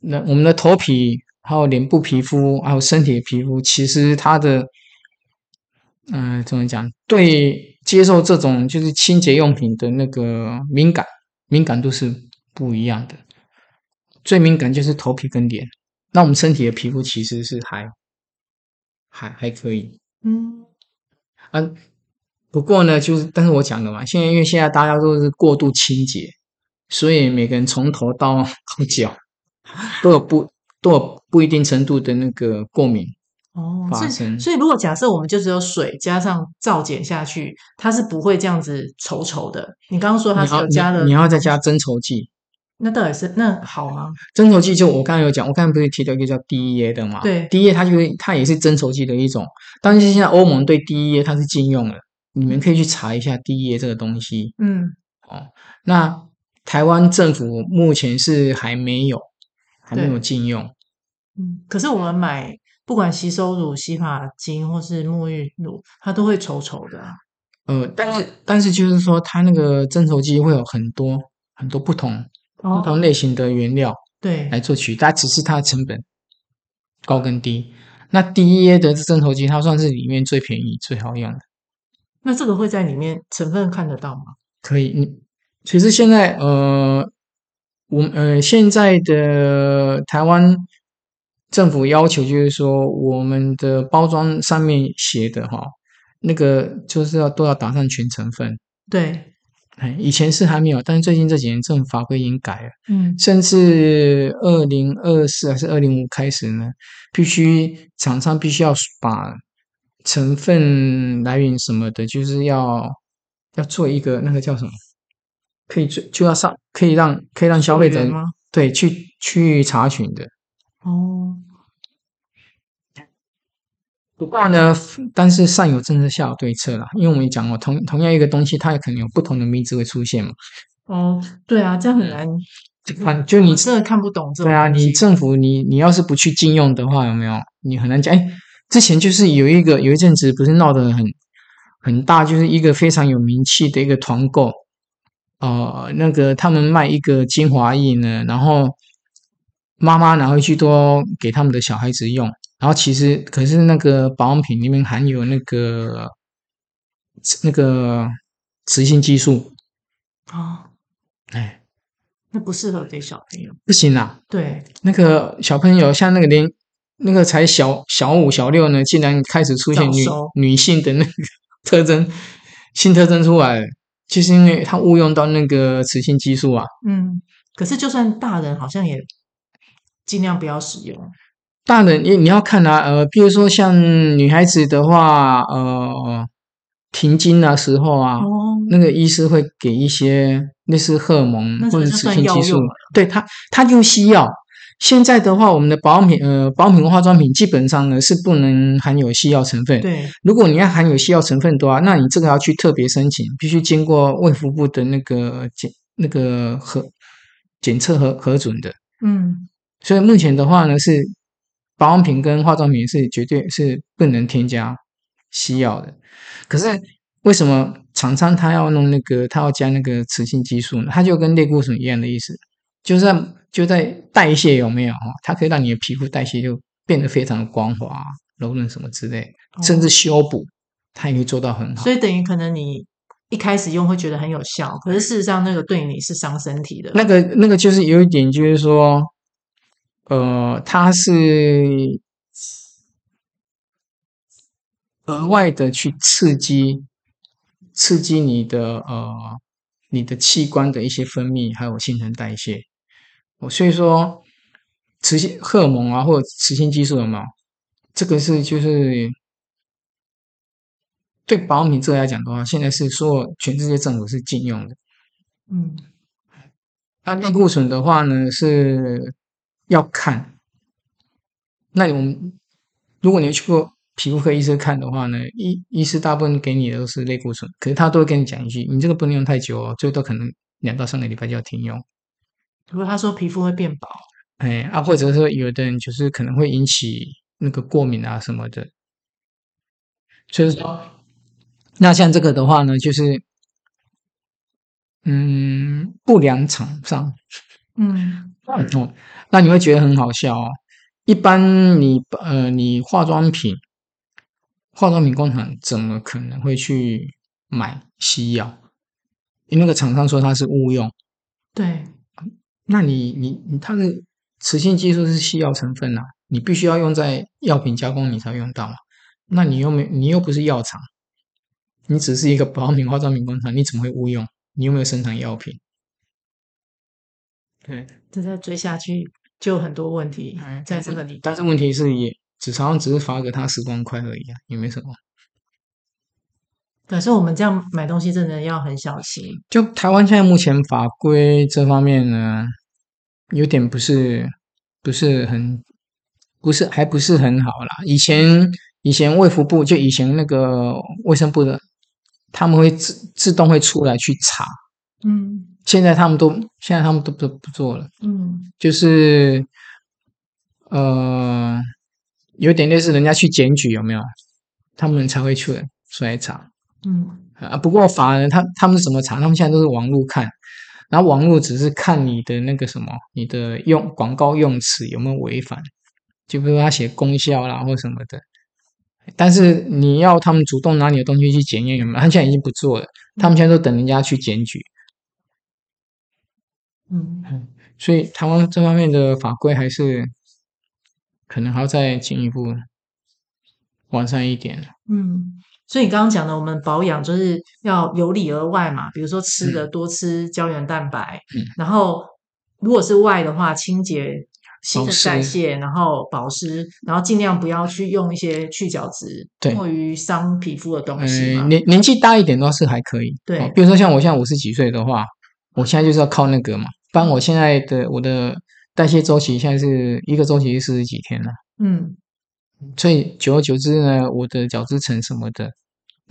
那我们的头皮。还有脸部皮肤，还有身体的皮肤，其实它的，嗯、呃，怎么讲？对接受这种就是清洁用品的那个敏感敏感度是不一样的。最敏感就是头皮跟脸，那我们身体的皮肤其实是还还还可以。嗯，啊，不过呢，就是但是我讲的嘛，现在因为现在大家都是过度清洁，所以每个人从头到 脚都有不。都有不一定程度的那个过敏哦发生，所以如果假设我们就只有水加上皂碱下去，它是不会这样子稠稠的。你刚刚说它是有加了，你要再加增稠剂，那到底是那好吗？增稠剂就我刚才有讲，我刚才不是提到一个叫 DEA 的嘛？对，DEA 它就是它也是增稠剂的一种，但是现在欧盟对 DEA 它是禁用了，你们可以去查一下 DEA 这个东西。嗯，哦，那台湾政府目前是还没有。还没有禁用，嗯，可是我们买不管洗手乳、洗发精或是沐浴乳，它都会稠稠的啊。呃，但是但是就是说，它那个增稠剂会有很多很多不同、哦、不同类型的原料，对，来做取代，只是它的成本高跟低。那 DEA 的增稠剂，它算是里面最便宜、最好用的。那这个会在里面成分看得到吗？可以，你其实现在呃。我呃，现在的台湾政府要求就是说，我们的包装上面写的哈，那个就是要都要打上全成分。对，哎，以前是还没有，但是最近这几年政府法规已经改了。嗯，甚至二零二四还是二零五开始呢，必须厂商必须要把成分来源什么的，就是要要做一个那个叫什么，可以做就要上，可以让可以让消费者对去去查询的。哦。不过呢，但是上有政策，下有对策啦。因为我们讲过，同同样一个东西，它也可能有不同的名字会出现嘛。哦，对啊，这样很难。反就你真的看不懂这。对啊，你政府你你要是不去禁用的话，有没有？你很难讲。哎，之前就是有一个有一阵子不是闹得很很大，就是一个非常有名气的一个团购，呃，那个他们卖一个精华液呢，然后妈妈拿回去都给他们的小孩子用。然后其实，可是那个保养品里面含有那个那个雌性激素啊，哎，那不适合给小朋友，不行啊。对，那个小朋友像那个连那个才小小五小六呢，竟然开始出现女女性的那个特征，性特征出来了，就是因为他误用到那个雌性激素啊。嗯，可是就算大人，好像也尽量不要使用。大人，你你要看啊，呃，比如说像女孩子的话，呃，停经的时候啊，哦、那个医师会给一些类似荷尔蒙或者雌性激素，对他，他就西药。现在的话，我们的保养品，呃，保养品和化妆品基本上呢是不能含有西药成分。对，如果你要含有西药成分的话，那你这个要去特别申请，必须经过卫福部的那个检那个核检测和核准的。嗯，所以目前的话呢是。保养品跟化妆品是绝对是不能添加西药的，可是为什么厂商他要弄那个，他要加那个雌性激素呢？它就跟类固醇一样的意思，就是在就在代谢有没有？它可以让你的皮肤代谢就变得非常的光滑、柔润什么之类，甚至修补，它也可以做到很好。所以等于可能你一开始用会觉得很有效，可是事实上那个对你是伤身体的。那个那个就是有一点就是说。呃，它是额外的去刺激，刺激你的呃，你的器官的一些分泌，还有新陈代谢。我所以说，雌性荷尔蒙啊，或者雌性激素有没有？这个是就是对保养品这来讲的话，现在是说全世界政府是禁用的。嗯，那类固醇的话呢是。要看，那我们如果你去过皮肤科医生看的话呢，医医师大部分给你的都是类固醇，可是他都会跟你讲一句，你这个不能用太久哦，最多可能两到三个礼拜就要停用。如果他说皮肤会变薄，哎啊，或者说有的人就是可能会引起那个过敏啊什么的，所以说，那像这个的话呢，就是嗯，不良厂商，嗯，哦。那你会觉得很好笑哦。一般你呃，你化妆品，化妆品工厂怎么可能会去买西药？因为那个厂商说它是误用。对。那你你你，它的雌性激素是西药成分啊，你必须要用在药品加工你才用到嘛。那你又没，你又不是药厂，你只是一个保养品、化妆品工厂，你怎么会误用？你有没有生产药品？对，这再追下去。就很多问题在这个里，但是问题是也只好像只是罚个他十万块而已啊，也没什么。可是我们这样买东西真的要很小心。就台湾现在目前法规这方面呢，有点不是不是很不是还不是很好啦。以前以前卫福部就以前那个卫生部的，他们会自自动会出来去查，嗯。现在他们都现在他们都不不做了，嗯，就是呃，有点类似人家去检举有没有？他们才会出来出来查，嗯啊，不过法人他他们怎么查？他们现在都是网络看，然后网络只是看你的那个什么，你的用广告用词有没有违反，就比如说他写功效啦或什么的，但是你要他们主动拿你的东西去检验有没有？他现在已经不做了，他们现在都等人家去检举。嗯，所以台湾这方面的法规还是可能还要再进一步完善一点。嗯，所以你刚刚讲的，我们保养就是要由里而外嘛，比如说吃的多吃胶原蛋白，嗯，然后如果是外的话，清洁。新陈代谢，然后保湿，然后尽量不要去用一些去角质、过于伤皮肤的东西。呃、年年纪大一点的话是还可以，对、哦。比如说像我现在五十几岁的话，我现在就是要靠那个嘛。不然我现在的我的代谢周期现在是一个周期是四十几天了。嗯，所以久而久之呢，我的角质层什么的，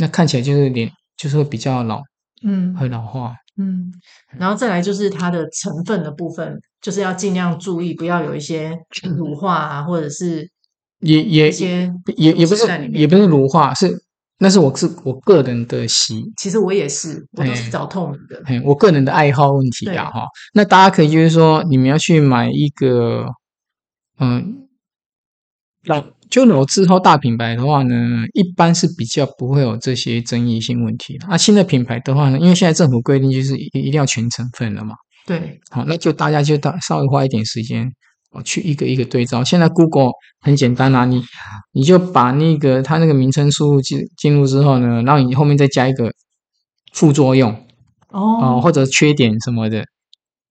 那看起来就是脸就是会比较老，嗯，会老化。嗯，然后再来就是它的成分的部分，就是要尽量注意，不要有一些乳化啊，或者是也也一些也也不是也不是乳化，是那是我是我个人的习，其实我也是，我都是找透明的，哎，我个人的爱好问题啊哈。那大家可以就是说，你们要去买一个，嗯，老。就老字号大品牌的话呢，一般是比较不会有这些争议性问题。那、啊、新的品牌的话呢，因为现在政府规定就是一一定要全成分了嘛。对，好，那就大家就大稍微花一点时间，我去一个一个对照。现在 Google 很简单啊，你你就把那个它那个名称输入进进入之后呢，然后你后面再加一个副作用哦、呃，或者缺点什么的。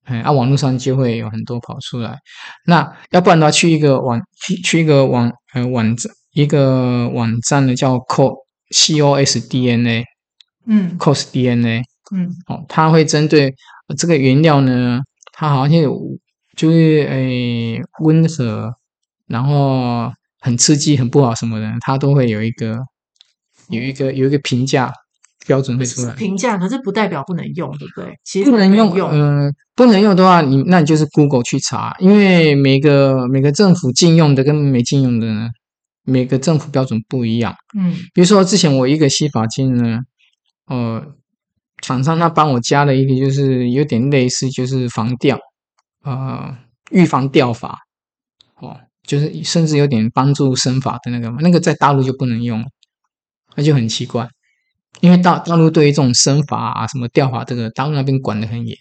哎，啊，网络上就会有很多跑出来。那要不然的话，去一个网，去去一个网，呃，网站一个网站呢，叫 cos c o s dna，嗯，Cos D N A，嗯，哦，它会针对这个原料呢，它好像有就是诶温和，然后很刺激，很不好什么的，它都会有一个有一个有一个评价。标准会出来评价，可是不代表不能用，对不对？其实不能用，嗯、呃，不能用的话，你那你就是 Google 去查，因为每个每个政府禁用的跟没禁用的呢，每个政府标准不一样。嗯，比如说之前我一个洗发精呢，呃，厂商他帮我加了一个，就是有点类似，就是防掉，呃，预防掉发，哦，就是甚至有点帮助生法的那个嘛，那个在大陆就不能用，那就很奇怪。因为大大陆对于这种生法啊、什么调法这个，大陆那边管得很严，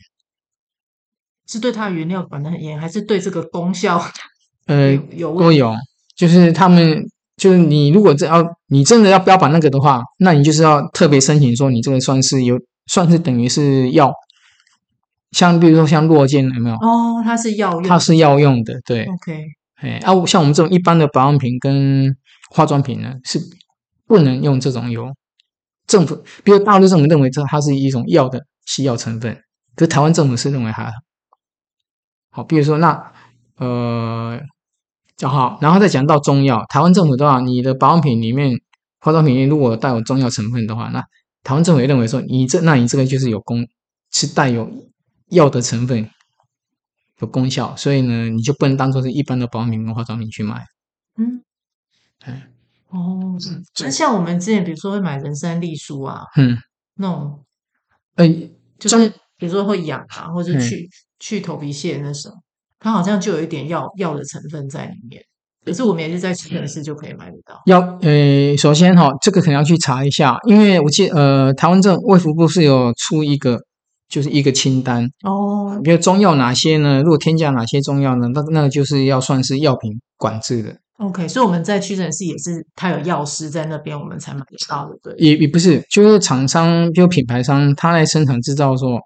是对它的原料管得很严，还是对这个功效？呃，有都有，就是他们就是你如果真要你真的要标榜那个的话，那你就是要特别申请说你这个算是有算是等于是药，像比如说像落健有没有？哦，它是药用，它是药用的，对。OK，哎，啊，像我们这种一般的保养品跟化妆品呢，是不能用这种油。政府，比如大陆政府认为这它是一种药的西药成分，可是台湾政府是认为它好。比如说那呃，讲好，然后再讲到中药，台湾政府的话，你的保养品里面、化妆品如果带有中药成分的话，那台湾政府也认为说你这，那你这个就是有功，是带有药的成分，有功效，所以呢，你就不能当做是一般的保养品跟化妆品去买。哦，那像我们之前，比如说会买人参丽舒啊，嗯，那种，哎、欸，就是比如说会痒啊，或者去、嗯、去头皮屑那种，它好像就有一点药药的成分在里面。可是我们也是在屈臣氏就可以买得到。要，呃，首先哈，这个可能要去查一下，因为我记得，呃，台湾政卫福部是有出一个，就是一个清单哦，比如中药哪些呢？如果添加哪些中药呢？那那个就是要算是药品管制的。OK，所以我们在屈臣氏也是，他有药师在那边，我们才买得到的，对。也也不是，就是厂商，就品牌商，他来生产制造的时候，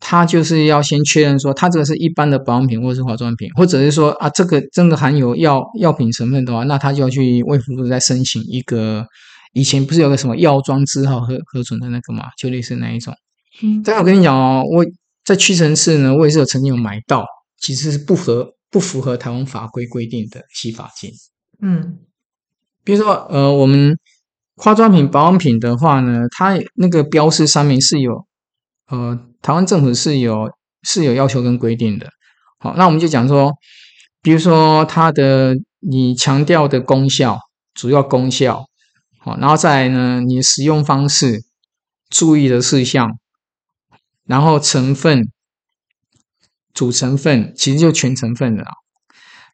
他就是要先确认说，他这个是一般的保养品或者是化妆品，或者是说啊，这个真的含有药药品成分的话，那他就要去卫福部再申请一个，以前不是有个什么药妆字号核核准的那个嘛，就类似那一种。嗯。但我跟你讲哦，我在屈臣氏呢，我也是有曾经有买到，其实是不合。不符合台湾法规规定的洗发精，嗯，比如说，呃，我们化妆品、保养品的话呢，它那个标示上面是有，呃，台湾政府是有是有要求跟规定的。好，那我们就讲说，比如说它的你强调的功效，主要功效，好，然后再来呢，你的使用方式，注意的事项，然后成分。主成分其实就全成分了，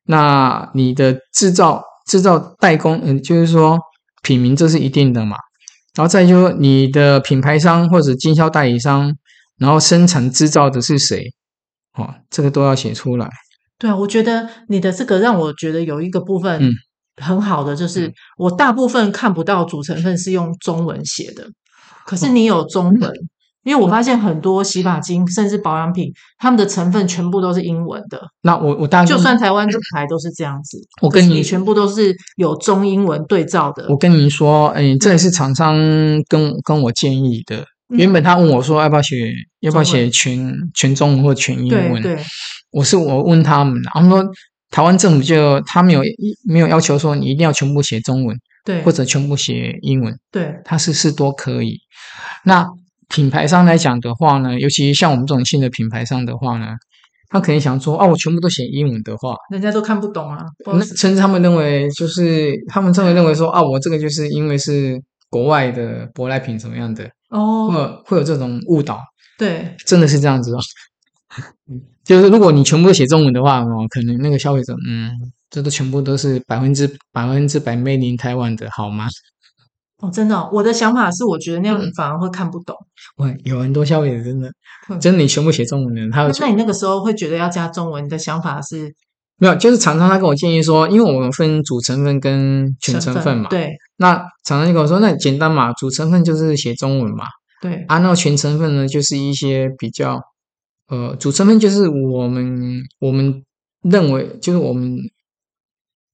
那你的制造、制造代工，嗯，就是说品名这是一定的嘛。然后再就说你的品牌商或者经销代理商，然后生产制造的是谁，哦，这个都要写出来。对啊，我觉得你的这个让我觉得有一个部分，嗯，很好的，就是我大部分看不到主成分是用中文写的，可是你有中文。嗯因为我发现很多洗发精甚至保养品，它们的成分全部都是英文的。那我我当然就算台湾这牌都是这样子，我跟你，你全部都是有中英文对照的。我跟你说，哎，这也是厂商跟跟我建议的。原本他问我说要不要写要不要写全全中文或全英文，对，对我是我问他们，他们说台湾政府就他没有没有要求说你一定要全部写中文，对，或者全部写英文，对，他是是都可以。那。品牌商来讲的话呢，尤其像我们这种新的品牌商的话呢，他可能想说，啊，我全部都写英文的话，人家都看不懂啊。那甚至他们认为，就是他们认为认为说，啊，我这个就是因为是国外的舶来品怎么样的哦，会有会有这种误导。对，真的是这样子哦。就是如果你全部都写中文的话哦，可能那个消费者，嗯，这都全部都是百分之百分之百 made in Taiwan 的好吗？哦，真的、哦，我的想法是，我觉得那样你反而会看不懂。喂，有很多消费者真的，真的，你全部写中文的，他会。那你那个时候会觉得要加中文的想法是？没有，就是常常他跟我建议说，因为我们分主成分跟全成分嘛。对。那常常就跟我说，那简单嘛，主成分就是写中文嘛。对。啊，那全成分呢，就是一些比较，呃，主成分就是我们我们认为就是我们。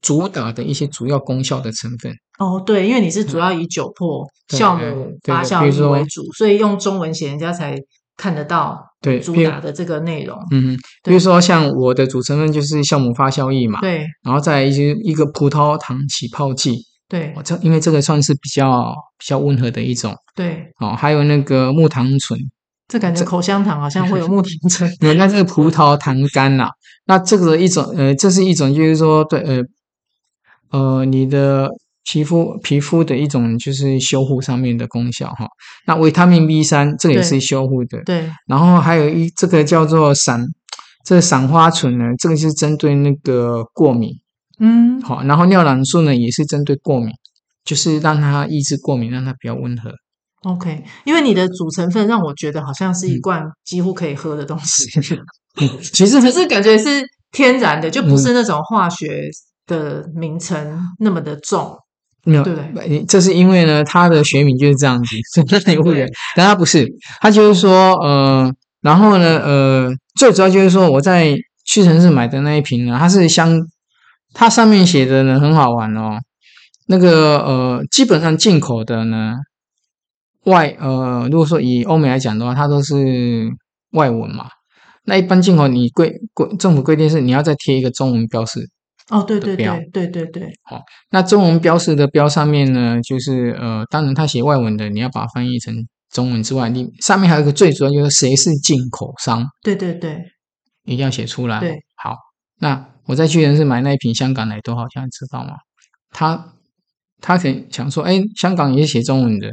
主打的一些主要功效的成分哦，对，因为你是主要以酒粕、酵母发酵液为主，所以用中文写，人家才看得到。对，主打的这个内容，嗯，比如说像我的主成分就是酵母发酵液嘛，对，然后再一些一个葡萄糖起泡剂，对，我这因为这个算是比较比较温和的一种，对，哦，还有那个木糖醇，这感觉口香糖好像会有木糖醇，对，那这个葡萄糖苷呐，那这个一种呃，这是一种就是说对呃。呃，你的皮肤皮肤的一种就是修护上面的功效哈。那维他命 B 三这个也是修护的，对。然后还有一这个叫做散，这个散花醇呢，这个是针对那个过敏，嗯，好。然后尿囊素呢也是针对过敏，就是让它抑制过敏，让它比较温和。OK，因为你的主成分让我觉得好像是一罐几乎可以喝的东西，嗯、其实可是感觉是天然的，就不是那种化学。的名称那么的重，没有对，这是因为呢，它的学名就是这样子，所以你误会。但它不是，它就是说，呃，然后呢，呃，最主要就是说，我在屈臣氏买的那一瓶呢，它是香，它上面写的呢很好玩哦。那个呃，基本上进口的呢，外呃，如果说以欧美来讲的话，它都是外文嘛。那一般进口你规规政府规定是你要再贴一个中文标示。哦，对对对对对对，好，那中文标示的标上面呢，就是呃，当然他写外文的，你要把它翻译成中文之外，你上面还有一个最主要就是谁是进口商，对对对，一定要写出来。对，好，那我在屈臣氏买那一瓶香港奶多好像知道吗？他他可以想说，哎，香港也是写中文的，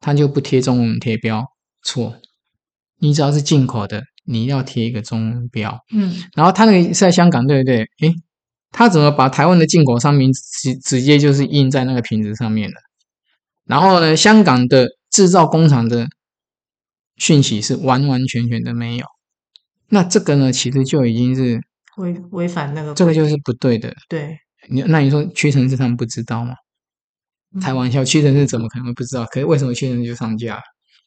他就不贴中文贴标，错，你只要是进口的，你要贴一个中文标，嗯，然后他那个是在香港，对不对？诶他怎么把台湾的进口商品直直接就是印在那个瓶子上面的？然后呢，香港的制造工厂的讯息是完完全全的没有。那这个呢，其实就已经是违违反那个，这个就是不对的。对，你那你说屈臣氏他们不知道吗？开玩笑，屈臣氏怎么可能会不知道？可是为什么屈臣氏就上架？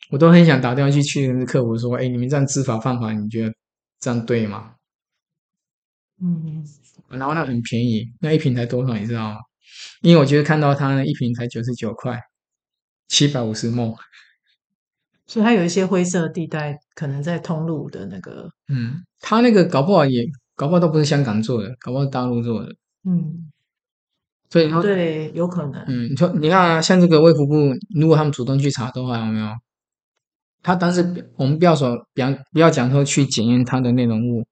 我都很想打电话去屈臣氏客服说：“哎，你们这样知法犯法，你觉得这样对吗？”嗯。然后那很便宜，那一瓶才多少你知道吗？因为我就是看到它那一瓶才九十九块，七百五十 ml，所以它有一些灰色地带，可能在通路的那个。嗯，它那个搞不好也搞不好都不是香港做的，搞不好是大陆做的。嗯，所以说对，有可能。嗯，你说你看啊，像这个卫福部，如果他们主动去查的话，有没有？他当时我们不要说，不要不要讲说去检验它的内容物，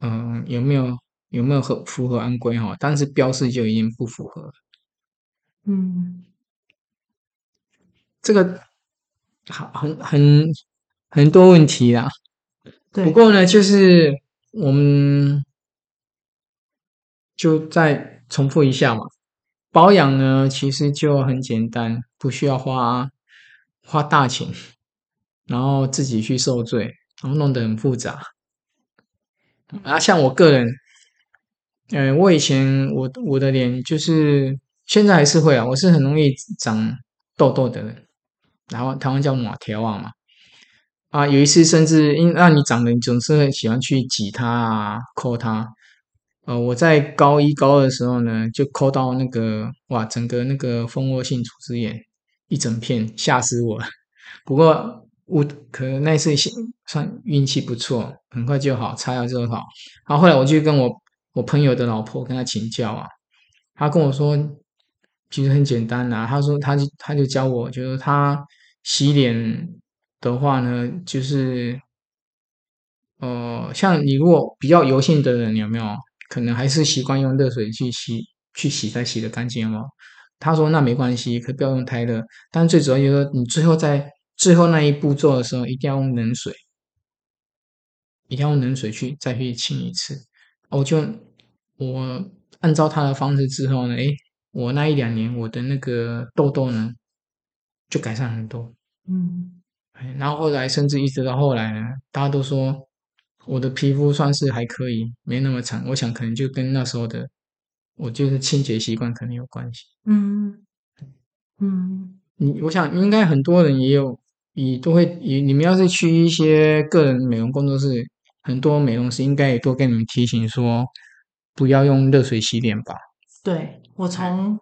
嗯，有没有？有没有合符合安规哈？但是标示就已经不符合了。嗯，这个好很很很多问题啦。对。不过呢，就是我们就再重复一下嘛。保养呢，其实就很简单，不需要花花大钱，然后自己去受罪，然后弄得很复杂。啊，像我个人。呃，我以前我我的脸就是现在还是会啊，我是很容易长痘痘的人，然后台湾叫马条啊嘛。啊，有一次甚至因让你长得，你总是很喜欢去挤它啊，抠它。呃，我在高一高二的时候呢，就抠到那个哇，整个那个蜂窝性组织炎一整片，吓死我了。不过我可那次算运气不错，很快就好，擦药就好。然后后来我就跟我我朋友的老婆跟他请教啊，他跟我说其实很简单呐，他说他就他就教我，就是他洗脸。的话呢，就是，呃，像你如果比较油性的人，有没有可能还是习惯用热水去洗，去洗才洗得干净吗？他说那没关系，可不要用太热，但最主要就是你最后在最后那一步做的时候，一定要用冷水，一定要用冷水去再去清一次。我就我按照他的方式之后呢，诶，我那一两年我的那个痘痘呢就改善很多，嗯。然后后来，甚至一直到后来呢，大家都说我的皮肤算是还可以，没那么惨。我想可能就跟那时候的我就是清洁习惯可能有关系。嗯嗯，你我想应该很多人也有，你都会，你你们要是去一些个人美容工作室，很多美容师应该也都跟你们提醒说，不要用热水洗脸吧。对，我从。